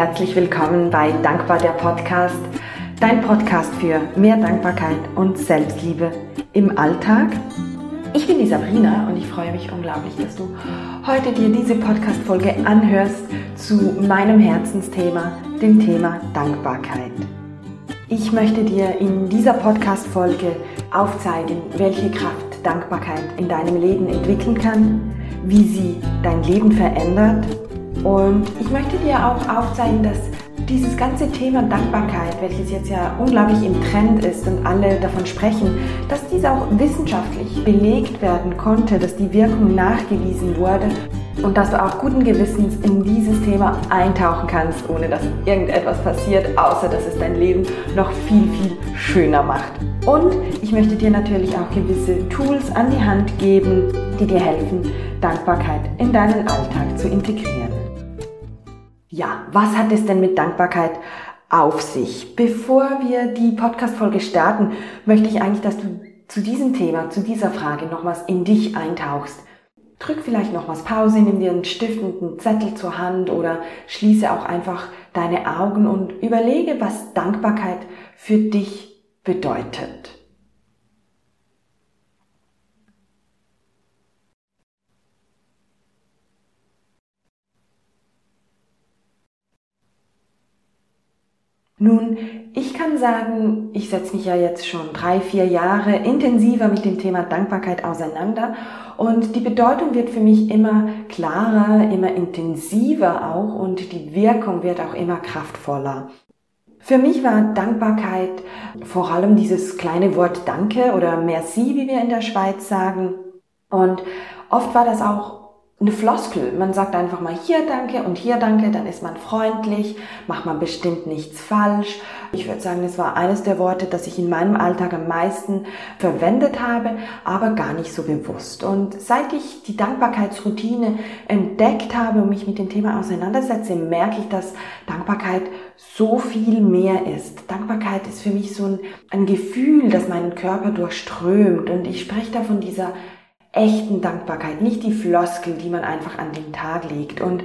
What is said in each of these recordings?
herzlich willkommen bei Dankbar der Podcast, dein Podcast für mehr Dankbarkeit und Selbstliebe im Alltag. Ich bin die Sabrina und ich freue mich unglaublich, dass du heute dir diese Podcast-Folge anhörst zu meinem Herzensthema, dem Thema Dankbarkeit. Ich möchte dir in dieser Podcast-Folge aufzeigen, welche Kraft Dankbarkeit in deinem Leben entwickeln kann, wie sie dein Leben verändert und ich möchte dir auch aufzeigen, dass dieses ganze Thema Dankbarkeit, welches jetzt ja unglaublich im Trend ist und alle davon sprechen, dass dies auch wissenschaftlich belegt werden konnte, dass die Wirkung nachgewiesen wurde und dass du auch guten Gewissens in dieses Thema eintauchen kannst, ohne dass irgendetwas passiert, außer dass es dein Leben noch viel, viel schöner macht. Und ich möchte dir natürlich auch gewisse Tools an die Hand geben, die dir helfen, Dankbarkeit in deinen Alltag zu integrieren. Ja, was hat es denn mit Dankbarkeit auf sich? Bevor wir die Podcast-Folge starten, möchte ich eigentlich, dass du zu diesem Thema, zu dieser Frage noch was in dich eintauchst. Drück vielleicht noch was Pause, nimm dir einen Stift und einen Zettel zur Hand oder schließe auch einfach deine Augen und überlege, was Dankbarkeit für dich bedeutet. Nun, ich kann sagen, ich setze mich ja jetzt schon drei, vier Jahre intensiver mit dem Thema Dankbarkeit auseinander und die Bedeutung wird für mich immer klarer, immer intensiver auch und die Wirkung wird auch immer kraftvoller. Für mich war Dankbarkeit vor allem dieses kleine Wort Danke oder Merci, wie wir in der Schweiz sagen. Und oft war das auch eine Floskel. Man sagt einfach mal hier danke und hier danke, dann ist man freundlich, macht man bestimmt nichts falsch. Ich würde sagen, das war eines der Worte, das ich in meinem Alltag am meisten verwendet habe, aber gar nicht so bewusst. Und seit ich die Dankbarkeitsroutine entdeckt habe und mich mit dem Thema auseinandersetze, merke ich, dass Dankbarkeit so viel mehr ist. Dankbarkeit ist für mich so ein, ein Gefühl, das meinen Körper durchströmt und ich spreche da von dieser echten Dankbarkeit, nicht die Floskel, die man einfach an den Tag legt. Und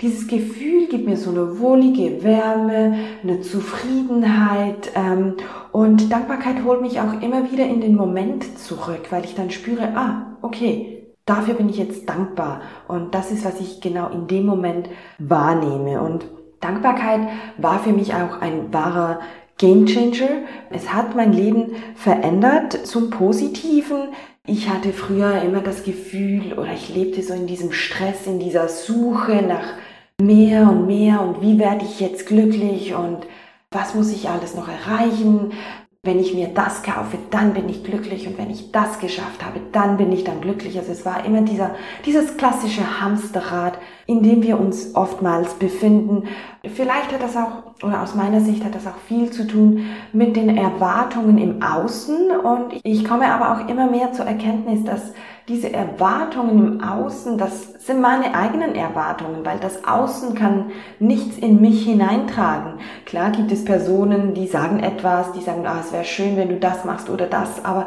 dieses Gefühl gibt mir so eine wohlige Wärme, eine Zufriedenheit ähm, und Dankbarkeit holt mich auch immer wieder in den Moment zurück, weil ich dann spüre, ah, okay, dafür bin ich jetzt dankbar und das ist, was ich genau in dem Moment wahrnehme und Dankbarkeit war für mich auch ein wahrer Game Changer. Es hat mein Leben verändert zum Positiven. Ich hatte früher immer das Gefühl oder ich lebte so in diesem Stress, in dieser Suche nach mehr und mehr und wie werde ich jetzt glücklich und was muss ich alles noch erreichen? Wenn ich mir das kaufe, dann bin ich glücklich und wenn ich das geschafft habe, dann bin ich dann glücklich. Also es war immer dieser, dieses klassische Hamsterrad, in dem wir uns oftmals befinden. Vielleicht hat das auch, oder aus meiner Sicht hat das auch viel zu tun mit den Erwartungen im Außen und ich komme aber auch immer mehr zur Erkenntnis, dass diese Erwartungen im Außen, das sind meine eigenen Erwartungen, weil das Außen kann nichts in mich hineintragen. Klar gibt es Personen, die sagen etwas, die sagen, ah, es wäre schön, wenn du das machst oder das, aber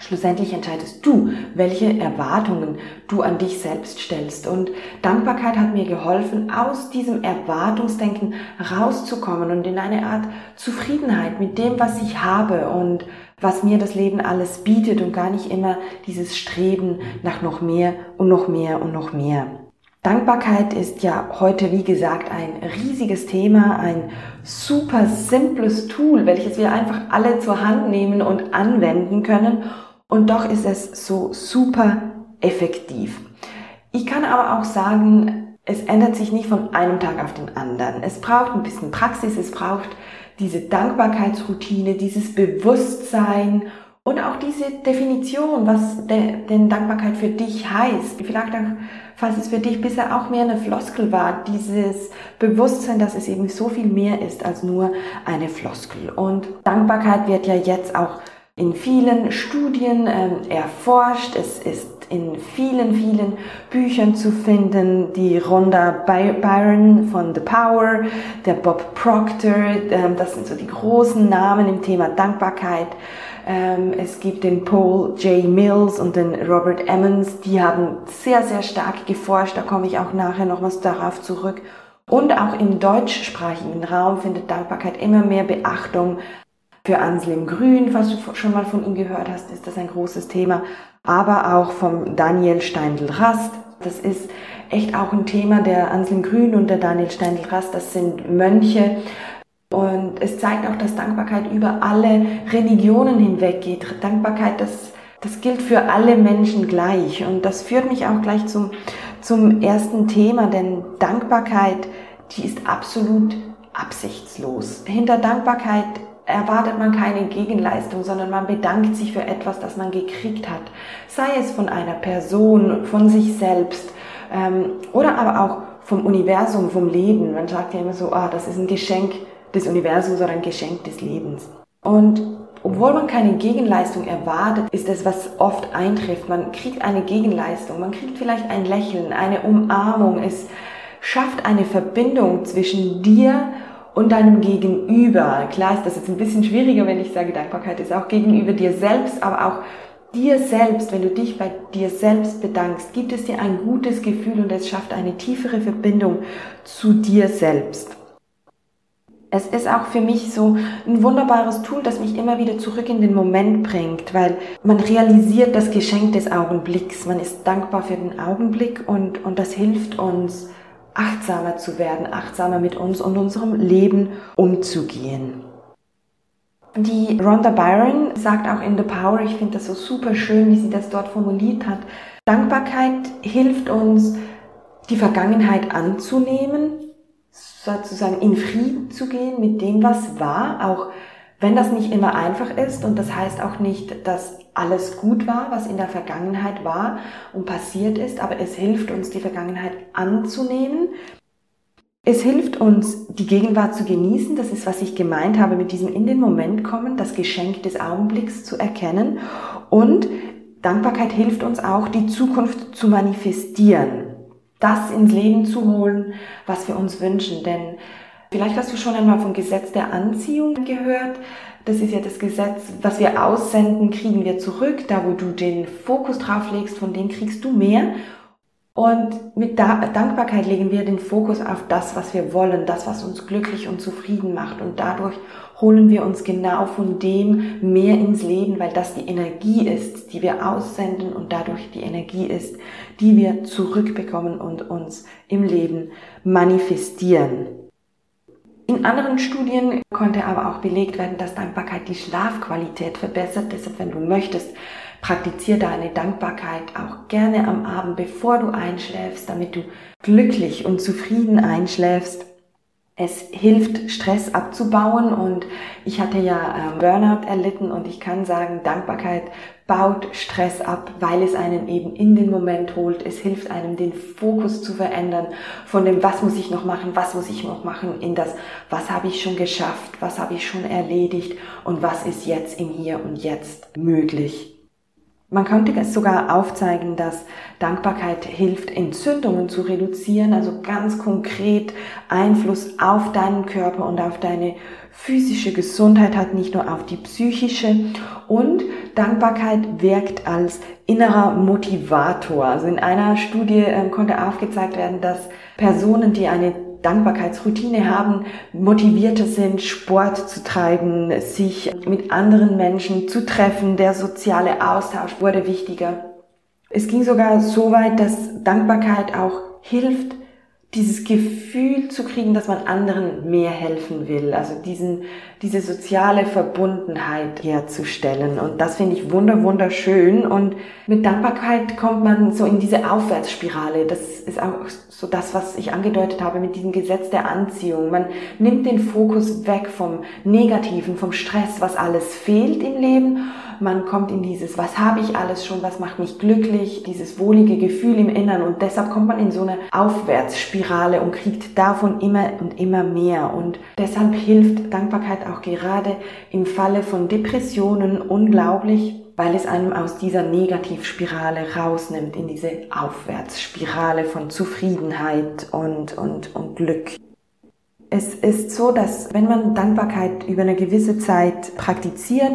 Schlussendlich entscheidest du, welche Erwartungen du an dich selbst stellst. Und Dankbarkeit hat mir geholfen, aus diesem Erwartungsdenken rauszukommen und in eine Art Zufriedenheit mit dem, was ich habe und was mir das Leben alles bietet und gar nicht immer dieses Streben nach noch mehr und noch mehr und noch mehr. Dankbarkeit ist ja heute, wie gesagt, ein riesiges Thema, ein super simples Tool, welches wir einfach alle zur Hand nehmen und anwenden können und doch ist es so super effektiv. Ich kann aber auch sagen, es ändert sich nicht von einem Tag auf den anderen. Es braucht ein bisschen Praxis, es braucht diese Dankbarkeitsroutine, dieses Bewusstsein und auch diese Definition, was denn Dankbarkeit für dich heißt. Vielleicht auch, falls es für dich bisher auch mehr eine Floskel war, dieses Bewusstsein, dass es eben so viel mehr ist als nur eine Floskel. Und Dankbarkeit wird ja jetzt auch in vielen Studien ähm, erforscht. Es ist in vielen, vielen Büchern zu finden. Die Rhonda Byron von The Power, der Bob Proctor, ähm, das sind so die großen Namen im Thema Dankbarkeit. Ähm, es gibt den Paul J. Mills und den Robert Emmons, die haben sehr, sehr stark geforscht. Da komme ich auch nachher noch was darauf zurück. Und auch im deutschsprachigen Raum findet Dankbarkeit immer mehr Beachtung. Für Anselm Grün, falls du schon mal von ihm gehört hast, ist das ein großes Thema. Aber auch vom Daniel Steindl-Rast. Das ist echt auch ein Thema. Der Anselm Grün und der Daniel Steindl-Rast, das sind Mönche. Und es zeigt auch, dass Dankbarkeit über alle Religionen hinweg geht. Dankbarkeit, das, das gilt für alle Menschen gleich. Und das führt mich auch gleich zum, zum ersten Thema, denn Dankbarkeit, die ist absolut absichtslos. Hinter Dankbarkeit erwartet man keine Gegenleistung, sondern man bedankt sich für etwas, das man gekriegt hat. Sei es von einer Person, von sich selbst ähm, oder aber auch vom Universum, vom Leben. Man sagt ja immer so, ah, das ist ein Geschenk des Universums oder ein Geschenk des Lebens. Und obwohl man keine Gegenleistung erwartet, ist es, was oft eintrifft. Man kriegt eine Gegenleistung, man kriegt vielleicht ein Lächeln, eine Umarmung. Es schafft eine Verbindung zwischen dir und deinem Gegenüber. Klar ist das jetzt ein bisschen schwieriger, wenn ich sage, Dankbarkeit ist auch gegenüber dir selbst, aber auch dir selbst, wenn du dich bei dir selbst bedankst, gibt es dir ein gutes Gefühl und es schafft eine tiefere Verbindung zu dir selbst. Es ist auch für mich so ein wunderbares Tool, das mich immer wieder zurück in den Moment bringt, weil man realisiert das Geschenk des Augenblicks. Man ist dankbar für den Augenblick und, und das hilft uns, achtsamer zu werden, achtsamer mit uns und unserem Leben umzugehen. Die Rhonda Byron sagt auch in The Power, ich finde das so super schön, wie sie das dort formuliert hat, Dankbarkeit hilft uns, die Vergangenheit anzunehmen, sozusagen in Frieden zu gehen mit dem, was war, auch wenn das nicht immer einfach ist und das heißt auch nicht, dass alles gut war, was in der Vergangenheit war und passiert ist, aber es hilft uns, die Vergangenheit anzunehmen. Es hilft uns, die Gegenwart zu genießen. Das ist, was ich gemeint habe, mit diesem in den Moment kommen, das Geschenk des Augenblicks zu erkennen. Und Dankbarkeit hilft uns auch, die Zukunft zu manifestieren das ins Leben zu holen, was wir uns wünschen. Denn vielleicht hast du schon einmal vom Gesetz der Anziehung gehört. Das ist ja das Gesetz, was wir aussenden, kriegen wir zurück. Da, wo du den Fokus drauf legst, von dem kriegst du mehr. Und mit Dankbarkeit legen wir den Fokus auf das, was wir wollen, das, was uns glücklich und zufrieden macht. Und dadurch holen wir uns genau von dem mehr ins Leben, weil das die Energie ist, die wir aussenden und dadurch die Energie ist, die wir zurückbekommen und uns im Leben manifestieren. In anderen Studien konnte aber auch belegt werden, dass Dankbarkeit die Schlafqualität verbessert. Deshalb, wenn du möchtest, Praktiziere deine Dankbarkeit auch gerne am Abend, bevor du einschläfst, damit du glücklich und zufrieden einschläfst. Es hilft, Stress abzubauen und ich hatte ja ähm, Burnout erlitten und ich kann sagen, Dankbarkeit baut Stress ab, weil es einen eben in den Moment holt. Es hilft einem, den Fokus zu verändern von dem, was muss ich noch machen, was muss ich noch machen, in das, was habe ich schon geschafft, was habe ich schon erledigt und was ist jetzt im Hier und Jetzt möglich. Man könnte sogar aufzeigen, dass Dankbarkeit hilft, Entzündungen zu reduzieren, also ganz konkret Einfluss auf deinen Körper und auf deine physische Gesundheit hat, nicht nur auf die psychische. Und Dankbarkeit wirkt als innerer Motivator. Also in einer Studie äh, konnte aufgezeigt werden, dass Personen, die eine Dankbarkeitsroutine haben, motivierter sind, Sport zu treiben, sich mit anderen Menschen zu treffen. Der soziale Austausch wurde wichtiger. Es ging sogar so weit, dass Dankbarkeit auch hilft, dieses Gefühl zu kriegen, dass man anderen mehr helfen will, also diesen, diese soziale Verbundenheit herzustellen. Und das finde ich wunder, wunderschön. Und mit Dankbarkeit kommt man so in diese Aufwärtsspirale. Das ist auch so das, was ich angedeutet habe mit diesem Gesetz der Anziehung. Man nimmt den Fokus weg vom Negativen, vom Stress, was alles fehlt im Leben man kommt in dieses, was habe ich alles schon, was macht mich glücklich, dieses wohlige Gefühl im Innern und deshalb kommt man in so eine Aufwärtsspirale und kriegt davon immer und immer mehr und deshalb hilft Dankbarkeit auch gerade im Falle von Depressionen unglaublich, weil es einem aus dieser Negativspirale rausnimmt, in diese Aufwärtsspirale von Zufriedenheit und, und, und Glück. Es ist so, dass wenn man Dankbarkeit über eine gewisse Zeit praktiziert,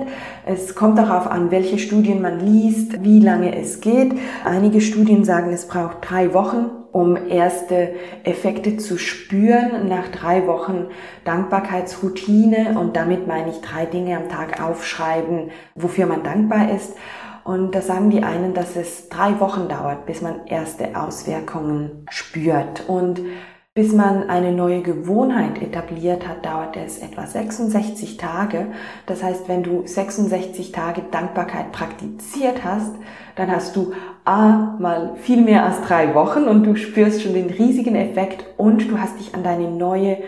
es kommt darauf an, welche Studien man liest, wie lange es geht. Einige Studien sagen, es braucht drei Wochen, um erste Effekte zu spüren nach drei Wochen Dankbarkeitsroutine. Und damit meine ich drei Dinge am Tag aufschreiben, wofür man dankbar ist. Und da sagen die einen, dass es drei Wochen dauert, bis man erste Auswirkungen spürt. Und bis man eine neue Gewohnheit etabliert hat, dauert es etwa 66 Tage. Das heißt, wenn du 66 Tage Dankbarkeit praktiziert hast, dann hast du A mal viel mehr als drei Wochen und du spürst schon den riesigen Effekt und du hast dich an deine neue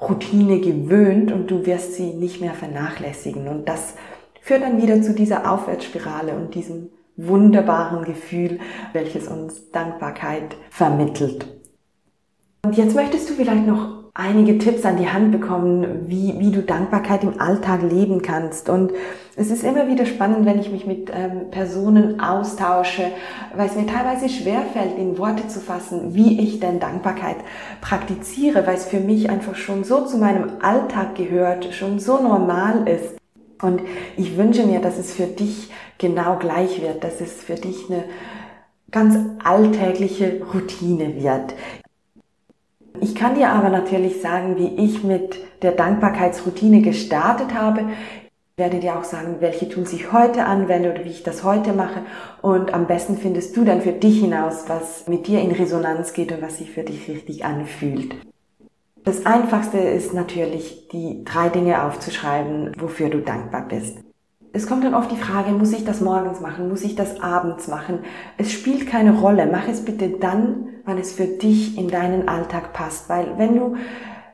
Routine gewöhnt und du wirst sie nicht mehr vernachlässigen. Und das führt dann wieder zu dieser Aufwärtsspirale und diesem wunderbaren Gefühl, welches uns Dankbarkeit vermittelt. Und jetzt möchtest du vielleicht noch einige Tipps an die Hand bekommen, wie, wie du Dankbarkeit im Alltag leben kannst. Und es ist immer wieder spannend, wenn ich mich mit ähm, Personen austausche, weil es mir teilweise schwerfällt, in Worte zu fassen, wie ich denn Dankbarkeit praktiziere, weil es für mich einfach schon so zu meinem Alltag gehört, schon so normal ist. Und ich wünsche mir, dass es für dich genau gleich wird, dass es für dich eine ganz alltägliche Routine wird. Ich kann dir aber natürlich sagen, wie ich mit der Dankbarkeitsroutine gestartet habe. Ich werde dir auch sagen, welche Tools ich heute anwende oder wie ich das heute mache. Und am besten findest du dann für dich hinaus, was mit dir in Resonanz geht und was sich für dich richtig anfühlt. Das Einfachste ist natürlich, die drei Dinge aufzuschreiben, wofür du dankbar bist. Es kommt dann oft die Frage, muss ich das morgens machen, muss ich das abends machen? Es spielt keine Rolle. Mach es bitte dann, wann es für dich in deinen Alltag passt. Weil wenn du,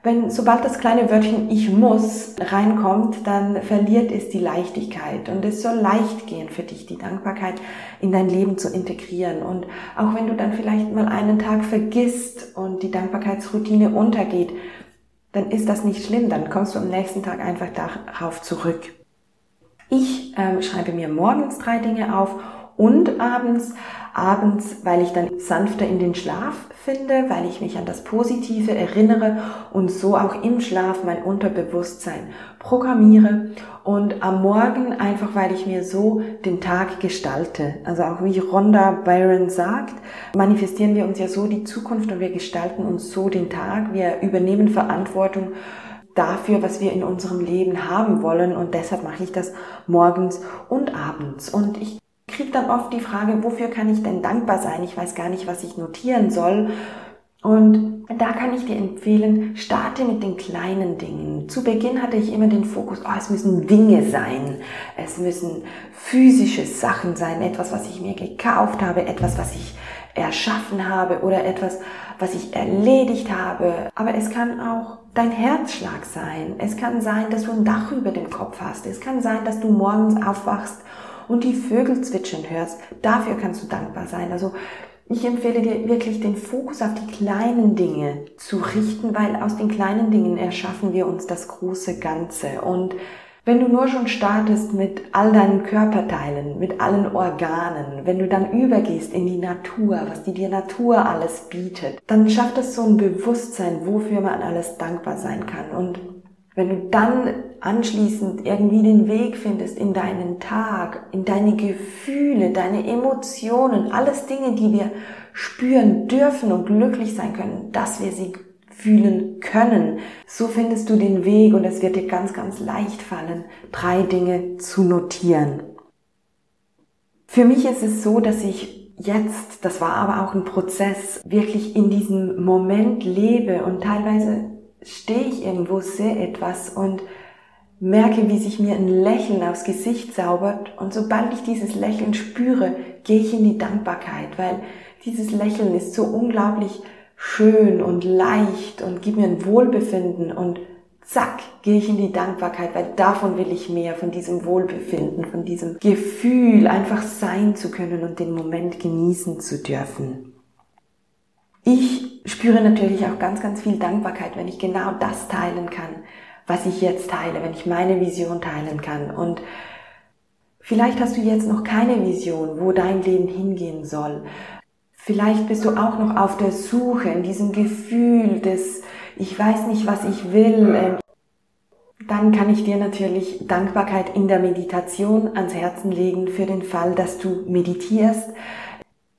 wenn, sobald das kleine Wörtchen ich muss reinkommt, dann verliert es die Leichtigkeit. Und es soll leicht gehen für dich, die Dankbarkeit in dein Leben zu integrieren. Und auch wenn du dann vielleicht mal einen Tag vergisst und die Dankbarkeitsroutine untergeht, dann ist das nicht schlimm. Dann kommst du am nächsten Tag einfach darauf zurück. Ich ähm, schreibe mir morgens drei Dinge auf und abends. Abends, weil ich dann sanfter in den Schlaf finde, weil ich mich an das Positive erinnere und so auch im Schlaf mein Unterbewusstsein programmiere. Und am Morgen einfach, weil ich mir so den Tag gestalte. Also auch wie Rhonda Byron sagt, manifestieren wir uns ja so die Zukunft und wir gestalten uns so den Tag. Wir übernehmen Verantwortung dafür, was wir in unserem Leben haben wollen. Und deshalb mache ich das morgens und abends. Und ich kriege dann oft die Frage, wofür kann ich denn dankbar sein? Ich weiß gar nicht, was ich notieren soll. Und da kann ich dir empfehlen, starte mit den kleinen Dingen. Zu Beginn hatte ich immer den Fokus, oh, es müssen Dinge sein, es müssen physische Sachen sein, etwas, was ich mir gekauft habe, etwas, was ich erschaffen habe oder etwas, was ich erledigt habe. Aber es kann auch dein Herzschlag sein. Es kann sein, dass du ein Dach über dem Kopf hast. Es kann sein, dass du morgens aufwachst und die Vögel zwitschern hörst. Dafür kannst du dankbar sein. Also ich empfehle dir wirklich den Fokus auf die kleinen Dinge zu richten, weil aus den kleinen Dingen erschaffen wir uns das große Ganze. Und wenn du nur schon startest mit all deinen Körperteilen, mit allen Organen, wenn du dann übergehst in die Natur, was die dir Natur alles bietet, dann schafft es so ein Bewusstsein, wofür man alles dankbar sein kann. Und wenn du dann anschließend irgendwie den Weg findest in deinen Tag, in deine Gefühle, deine Emotionen, alles Dinge, die wir spüren dürfen und glücklich sein können, dass wir sie fühlen können. So findest du den Weg und es wird dir ganz, ganz leicht fallen, drei Dinge zu notieren. Für mich ist es so, dass ich jetzt, das war aber auch ein Prozess, wirklich in diesem Moment lebe und teilweise stehe ich irgendwo, sehe etwas und merke, wie sich mir ein Lächeln aufs Gesicht zaubert und sobald ich dieses Lächeln spüre, gehe ich in die Dankbarkeit, weil dieses Lächeln ist so unglaublich schön und leicht und gibt mir ein Wohlbefinden und zack, gehe ich in die Dankbarkeit, weil davon will ich mehr, von diesem Wohlbefinden, von diesem Gefühl, einfach sein zu können und den Moment genießen zu dürfen. Ich spüre natürlich auch ganz, ganz viel Dankbarkeit, wenn ich genau das teilen kann, was ich jetzt teile, wenn ich meine Vision teilen kann. Und vielleicht hast du jetzt noch keine Vision, wo dein Leben hingehen soll. Vielleicht bist du auch noch auf der Suche in diesem Gefühl des, ich weiß nicht, was ich will. Ähm, dann kann ich dir natürlich Dankbarkeit in der Meditation ans Herzen legen für den Fall, dass du meditierst.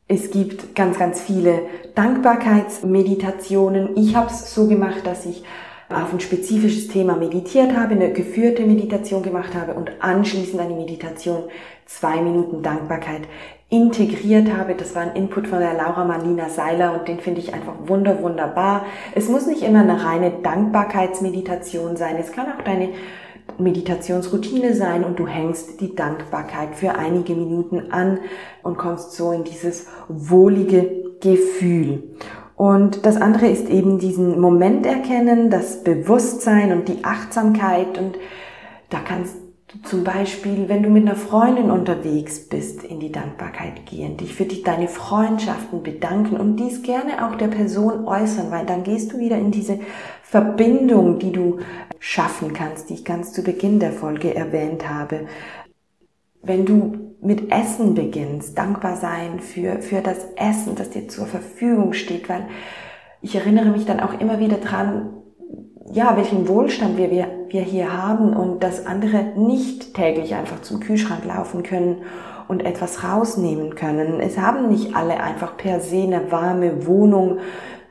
Es gibt ganz, ganz viele Dankbarkeitsmeditationen. Ich habe es so gemacht, dass ich auf ein spezifisches Thema meditiert habe, eine geführte Meditation gemacht habe und anschließend eine Meditation zwei Minuten Dankbarkeit integriert habe. Das war ein Input von der Laura Marlina Seiler und den finde ich einfach wunder, wunderbar. Es muss nicht immer eine reine Dankbarkeitsmeditation sein. Es kann auch deine Meditationsroutine sein und du hängst die Dankbarkeit für einige Minuten an und kommst so in dieses wohlige Gefühl. Und das andere ist eben diesen Moment erkennen, das Bewusstsein und die Achtsamkeit und da kannst du zum Beispiel, wenn du mit einer Freundin unterwegs bist, in die Dankbarkeit gehen, dich für die, deine Freundschaften bedanken und dies gerne auch der Person äußern, weil dann gehst du wieder in diese Verbindung, die du schaffen kannst, die ich ganz zu Beginn der Folge erwähnt habe. Wenn du mit Essen beginnst, dankbar sein für, für das Essen, das dir zur Verfügung steht, weil ich erinnere mich dann auch immer wieder dran, ja, welchen Wohlstand wir, wir, wir hier haben und dass andere nicht täglich einfach zum Kühlschrank laufen können und etwas rausnehmen können. Es haben nicht alle einfach per se eine warme Wohnung,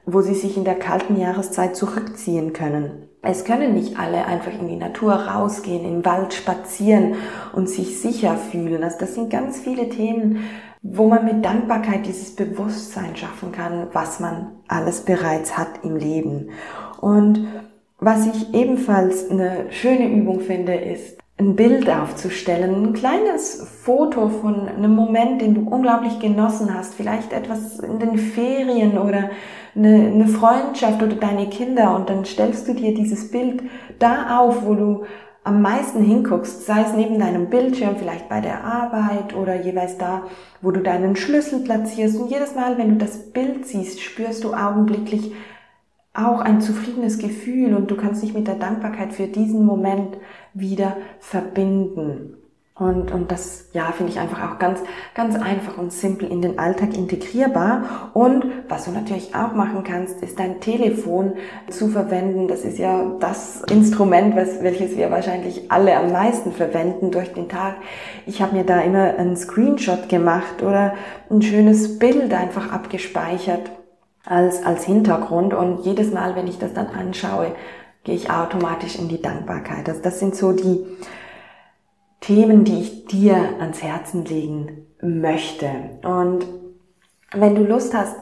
wo sie sich in der kalten Jahreszeit zurückziehen können. Es können nicht alle einfach in die Natur rausgehen, im Wald spazieren und sich sicher fühlen. Also das sind ganz viele Themen, wo man mit Dankbarkeit dieses Bewusstsein schaffen kann, was man alles bereits hat im Leben. Und was ich ebenfalls eine schöne Übung finde, ist ein Bild aufzustellen, ein kleines Foto von einem Moment, den du unglaublich genossen hast, vielleicht etwas in den Ferien oder eine, eine Freundschaft oder deine Kinder und dann stellst du dir dieses Bild da auf, wo du am meisten hinguckst, sei es neben deinem Bildschirm, vielleicht bei der Arbeit oder jeweils da, wo du deinen Schlüssel platzierst. Und jedes Mal, wenn du das Bild siehst, spürst du augenblicklich auch ein zufriedenes Gefühl und du kannst dich mit der Dankbarkeit für diesen Moment wieder verbinden. Und, und das, ja, finde ich einfach auch ganz, ganz einfach und simpel in den Alltag integrierbar. Und was du natürlich auch machen kannst, ist dein Telefon zu verwenden. Das ist ja das Instrument, was, welches wir wahrscheinlich alle am meisten verwenden durch den Tag. Ich habe mir da immer einen Screenshot gemacht oder ein schönes Bild einfach abgespeichert als, als Hintergrund. Und jedes Mal, wenn ich das dann anschaue, gehe ich automatisch in die Dankbarkeit. Also das sind so die, Themen, die ich dir ans Herzen legen möchte. Und wenn du Lust hast,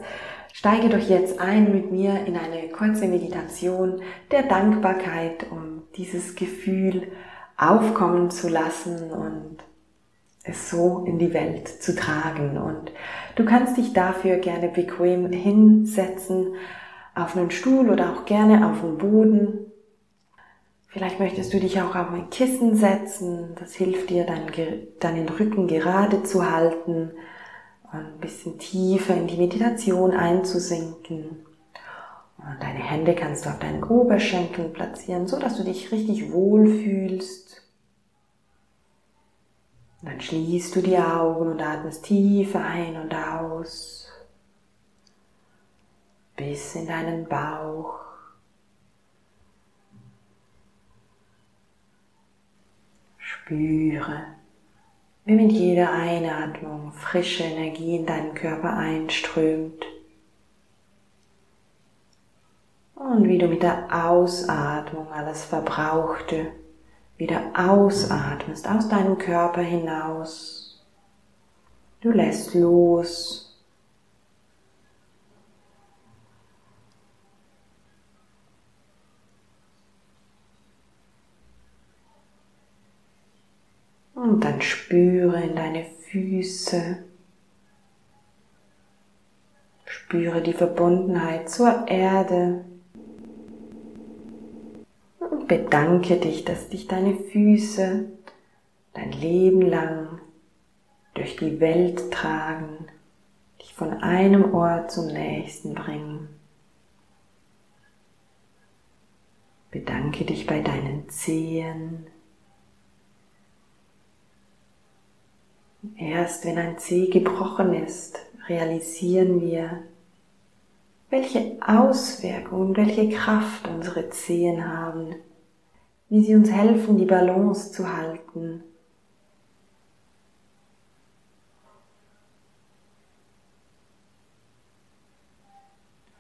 steige doch jetzt ein mit mir in eine kurze Meditation der Dankbarkeit, um dieses Gefühl aufkommen zu lassen und es so in die Welt zu tragen. Und du kannst dich dafür gerne bequem hinsetzen, auf einen Stuhl oder auch gerne auf den Boden. Vielleicht möchtest du dich auch auf ein Kissen setzen. Das hilft dir, deinen, deinen Rücken gerade zu halten und ein bisschen tiefer in die Meditation einzusinken. Und deine Hände kannst du auf deinen Oberschenkeln platzieren, so dass du dich richtig wohl fühlst. Und dann schließt du die Augen und atmest tief ein und aus bis in deinen Bauch. Spüre, wie mit jeder Einatmung frische Energie in deinen Körper einströmt. Und wie du mit der Ausatmung alles Verbrauchte wieder ausatmest aus deinem Körper hinaus. Du lässt los Und dann spüre in deine Füße. Spüre die Verbundenheit zur Erde. Und bedanke dich, dass dich deine Füße dein Leben lang durch die Welt tragen, dich von einem Ort zum nächsten bringen. Bedanke dich bei deinen Zehen, Erst wenn ein Zeh gebrochen ist, realisieren wir, welche Auswirkungen, welche Kraft unsere Zehen haben, wie sie uns helfen, die Balance zu halten.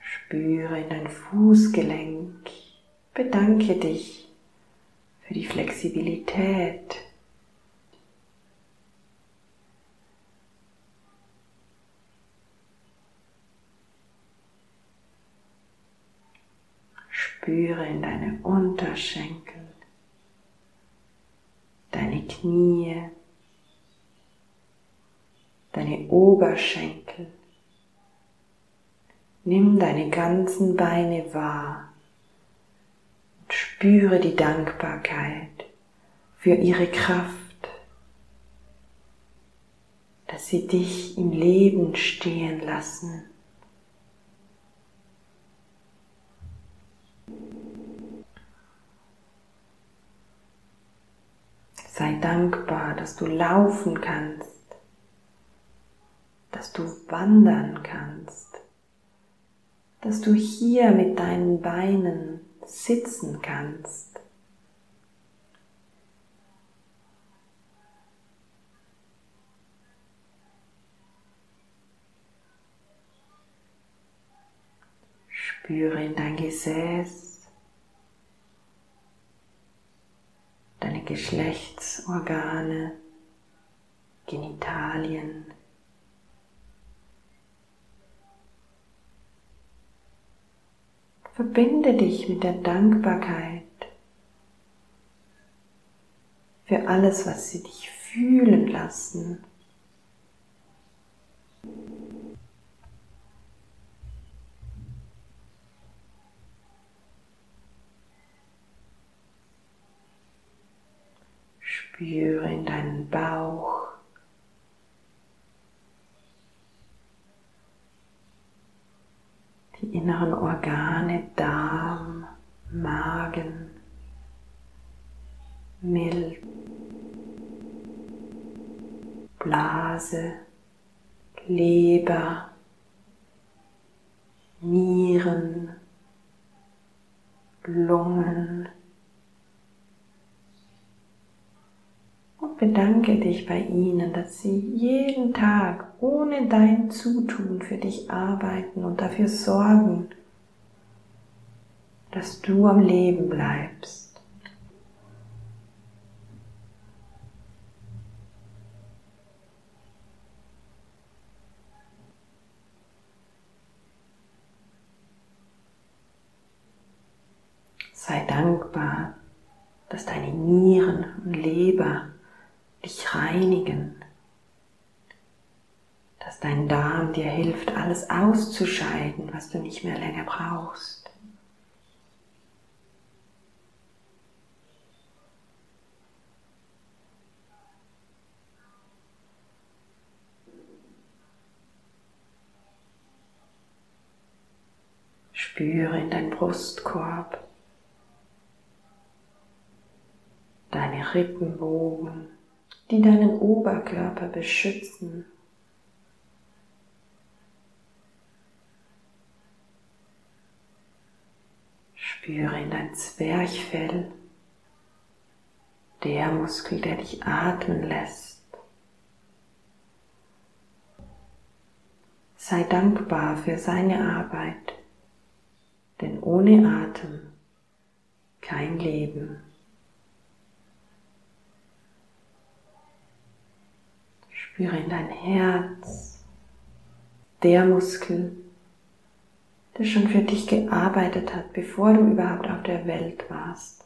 Spüre in dein Fußgelenk. Bedanke dich für die Flexibilität. Spüre in deine Unterschenkel, deine Knie, deine Oberschenkel. Nimm deine ganzen Beine wahr und spüre die Dankbarkeit für ihre Kraft, dass sie dich im Leben stehen lassen. Sei dankbar, dass du laufen kannst, dass du wandern kannst, dass du hier mit deinen Beinen sitzen kannst. Spüre in dein Gesäß, deine Geschlechtsorgane, Genitalien. Verbinde dich mit der Dankbarkeit für alles, was sie dich fühlen lassen. Spüre in deinen Bauch. die inneren Organe, Darm, Magen, Milz, Blase, Leber, Nieren, Lungen, bedanke dich bei ihnen, dass sie jeden Tag ohne dein Zutun für dich arbeiten und dafür sorgen, dass du am Leben bleibst. Sei dankbar, dass deine Nieren und Leber dich reinigen, dass dein Darm dir hilft, alles auszuscheiden, was du nicht mehr länger brauchst. Spüre in dein Brustkorb, deine Rippenbogen, die deinen Oberkörper beschützen. Spüre in dein Zwerchfell, der Muskel, der dich atmen lässt. Sei dankbar für seine Arbeit, denn ohne Atem kein Leben. Spüre in dein Herz, der Muskel, der schon für dich gearbeitet hat, bevor du überhaupt auf der Welt warst.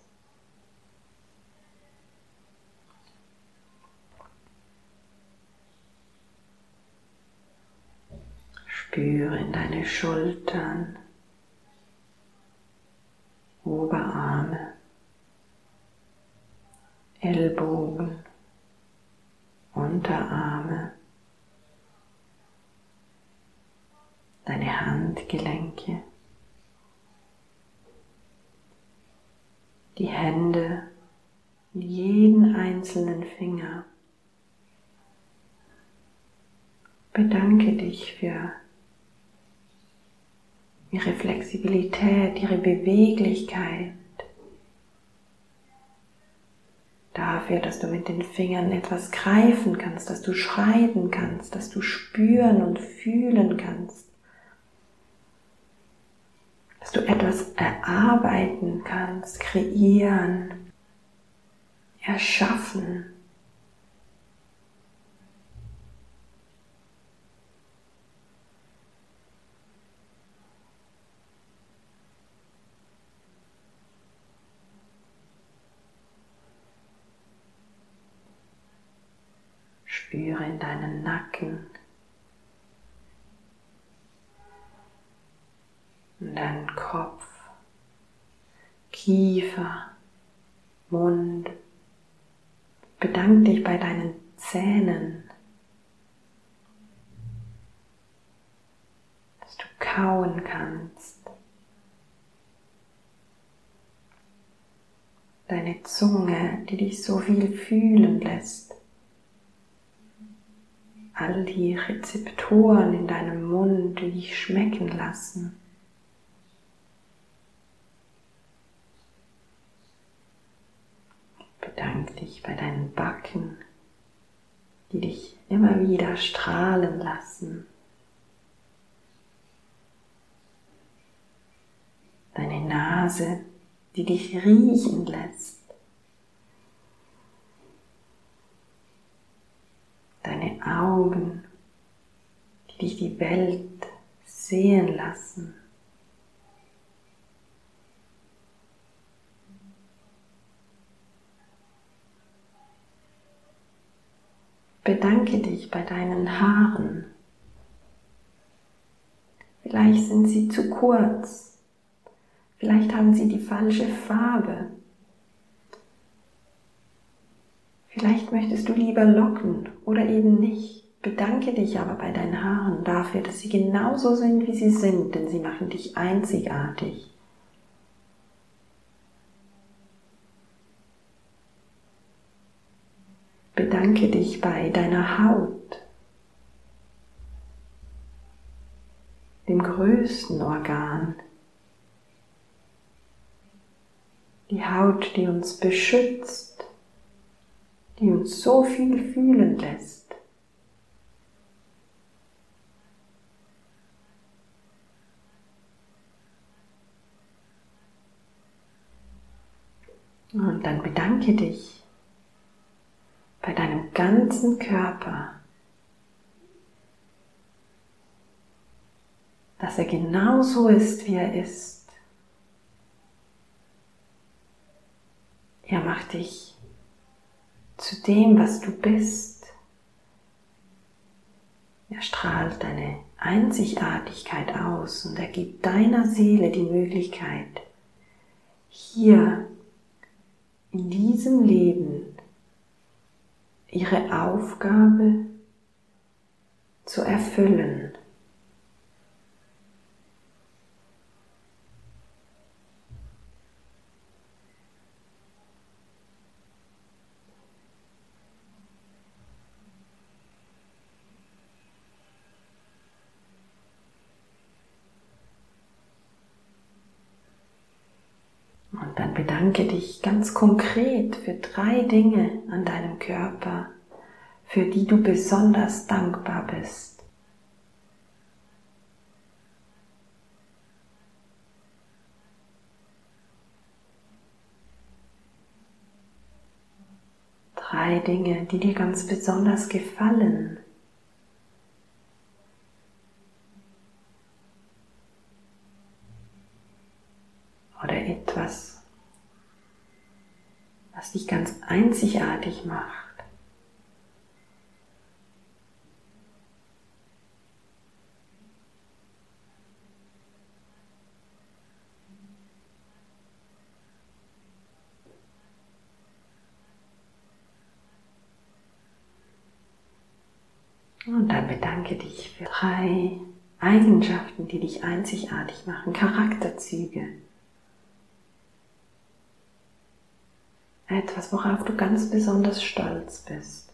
Spüre in deine Schultern, Oberarme, Ellbogen, Unterarme, deine Handgelenke, die Hände, jeden einzelnen Finger. Bedanke dich für ihre Flexibilität, ihre Beweglichkeit. Dafür, dass du mit den Fingern etwas greifen kannst, dass du schreiben kannst, dass du spüren und fühlen kannst. dass du etwas erarbeiten kannst, kreieren, erschaffen. Spüre in deinen Nacken, in deinen Kopf, Kiefer, Mund. Bedank dich bei deinen Zähnen, dass du kauen kannst. Deine Zunge, die dich so viel fühlen lässt all die Rezeptoren in deinem Mund, die dich schmecken lassen. Bedank dich bei deinen Backen, die dich immer wieder strahlen lassen. Deine Nase, die dich riechen lässt. Deine Augen, die dich die Welt sehen lassen. Bedanke dich bei deinen Haaren. Vielleicht sind sie zu kurz. Vielleicht haben sie die falsche Farbe. Vielleicht möchtest du lieber locken oder eben nicht. Bedanke dich aber bei deinen Haaren dafür, dass sie genauso sind, wie sie sind, denn sie machen dich einzigartig. Bedanke dich bei deiner Haut, dem größten Organ. Die Haut, die uns beschützt, die uns so viel fühlen lässt. Und dann bedanke dich bei deinem ganzen Körper, dass er genauso ist, wie er ist. Er macht dich zu dem, was du bist. Er strahlt deine Einzigartigkeit aus und er gibt deiner Seele die Möglichkeit, hier in diesem Leben ihre Aufgabe zu erfüllen. Und dann bedanke dich ganz konkret für drei Dinge an deinem Körper, für die du besonders dankbar bist. Drei Dinge, die dir ganz besonders gefallen. Oder etwas, dich ganz einzigartig macht. Und dann bedanke dich für drei Eigenschaften, die dich einzigartig machen, Charakterzüge. Etwas, worauf du ganz besonders stolz bist.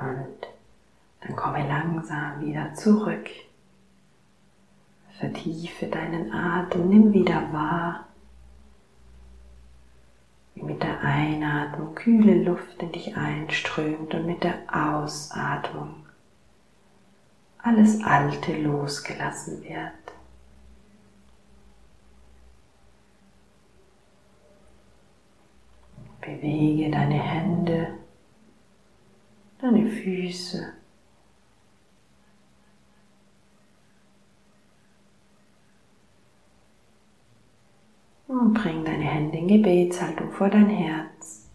Und dann komme langsam wieder zurück. Vertiefe deinen Atem, nimm wieder wahr, wie mit der Einatmung kühle Luft in dich einströmt und mit der Ausatmung alles Alte losgelassen wird. Bewege deine Hände, deine Füße. Und bring deine Hände in Gebetshaltung vor dein Herz.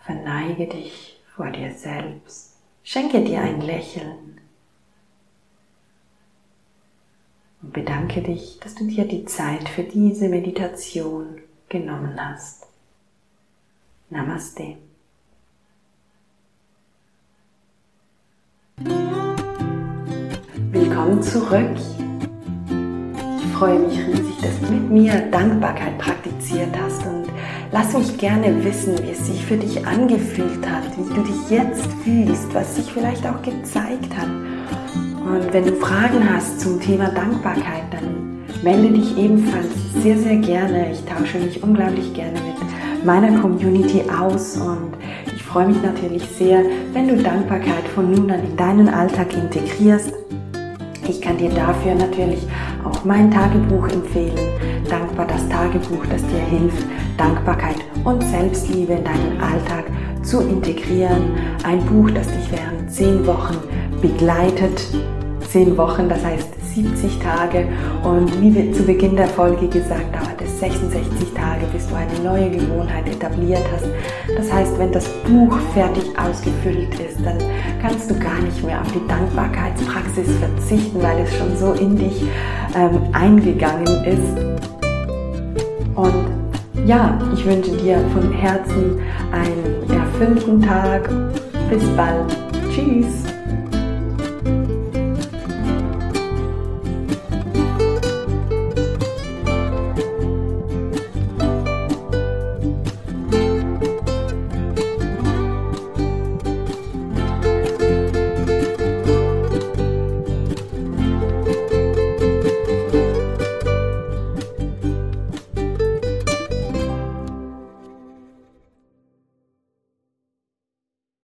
Verneige dich vor dir selbst. Schenke dir ein Lächeln. Und bedanke dich, dass du dir die Zeit für diese Meditation genommen hast. Namaste. Willkommen zurück freue mich riesig, dass du mit mir Dankbarkeit praktiziert hast und lass mich gerne wissen, wie es sich für dich angefühlt hat, wie du dich jetzt fühlst, was sich vielleicht auch gezeigt hat. Und wenn du Fragen hast zum Thema Dankbarkeit, dann melde dich ebenfalls sehr, sehr gerne. Ich tausche mich unglaublich gerne mit meiner Community aus und ich freue mich natürlich sehr, wenn du Dankbarkeit von nun an in deinen Alltag integrierst. Ich kann dir dafür natürlich auch mein Tagebuch empfehlen. Dankbar das Tagebuch, das dir hilft, Dankbarkeit und Selbstliebe in deinen Alltag zu integrieren. Ein Buch, das dich während zehn Wochen begleitet. Zehn Wochen, das heißt 70 Tage. Und wie zu Beginn der Folge gesagt, dauert es 66 Tage, bis du eine neue Gewohnheit etabliert hast. Das heißt, wenn das Buch fertig ausgefüllt ist, dann kannst du gar nicht mehr auf die Dankbarkeitspraxis verzichten, weil es schon so in dich ähm, eingegangen ist. Und ja, ich wünsche dir von Herzen einen erfüllten Tag. Bis bald. Tschüss.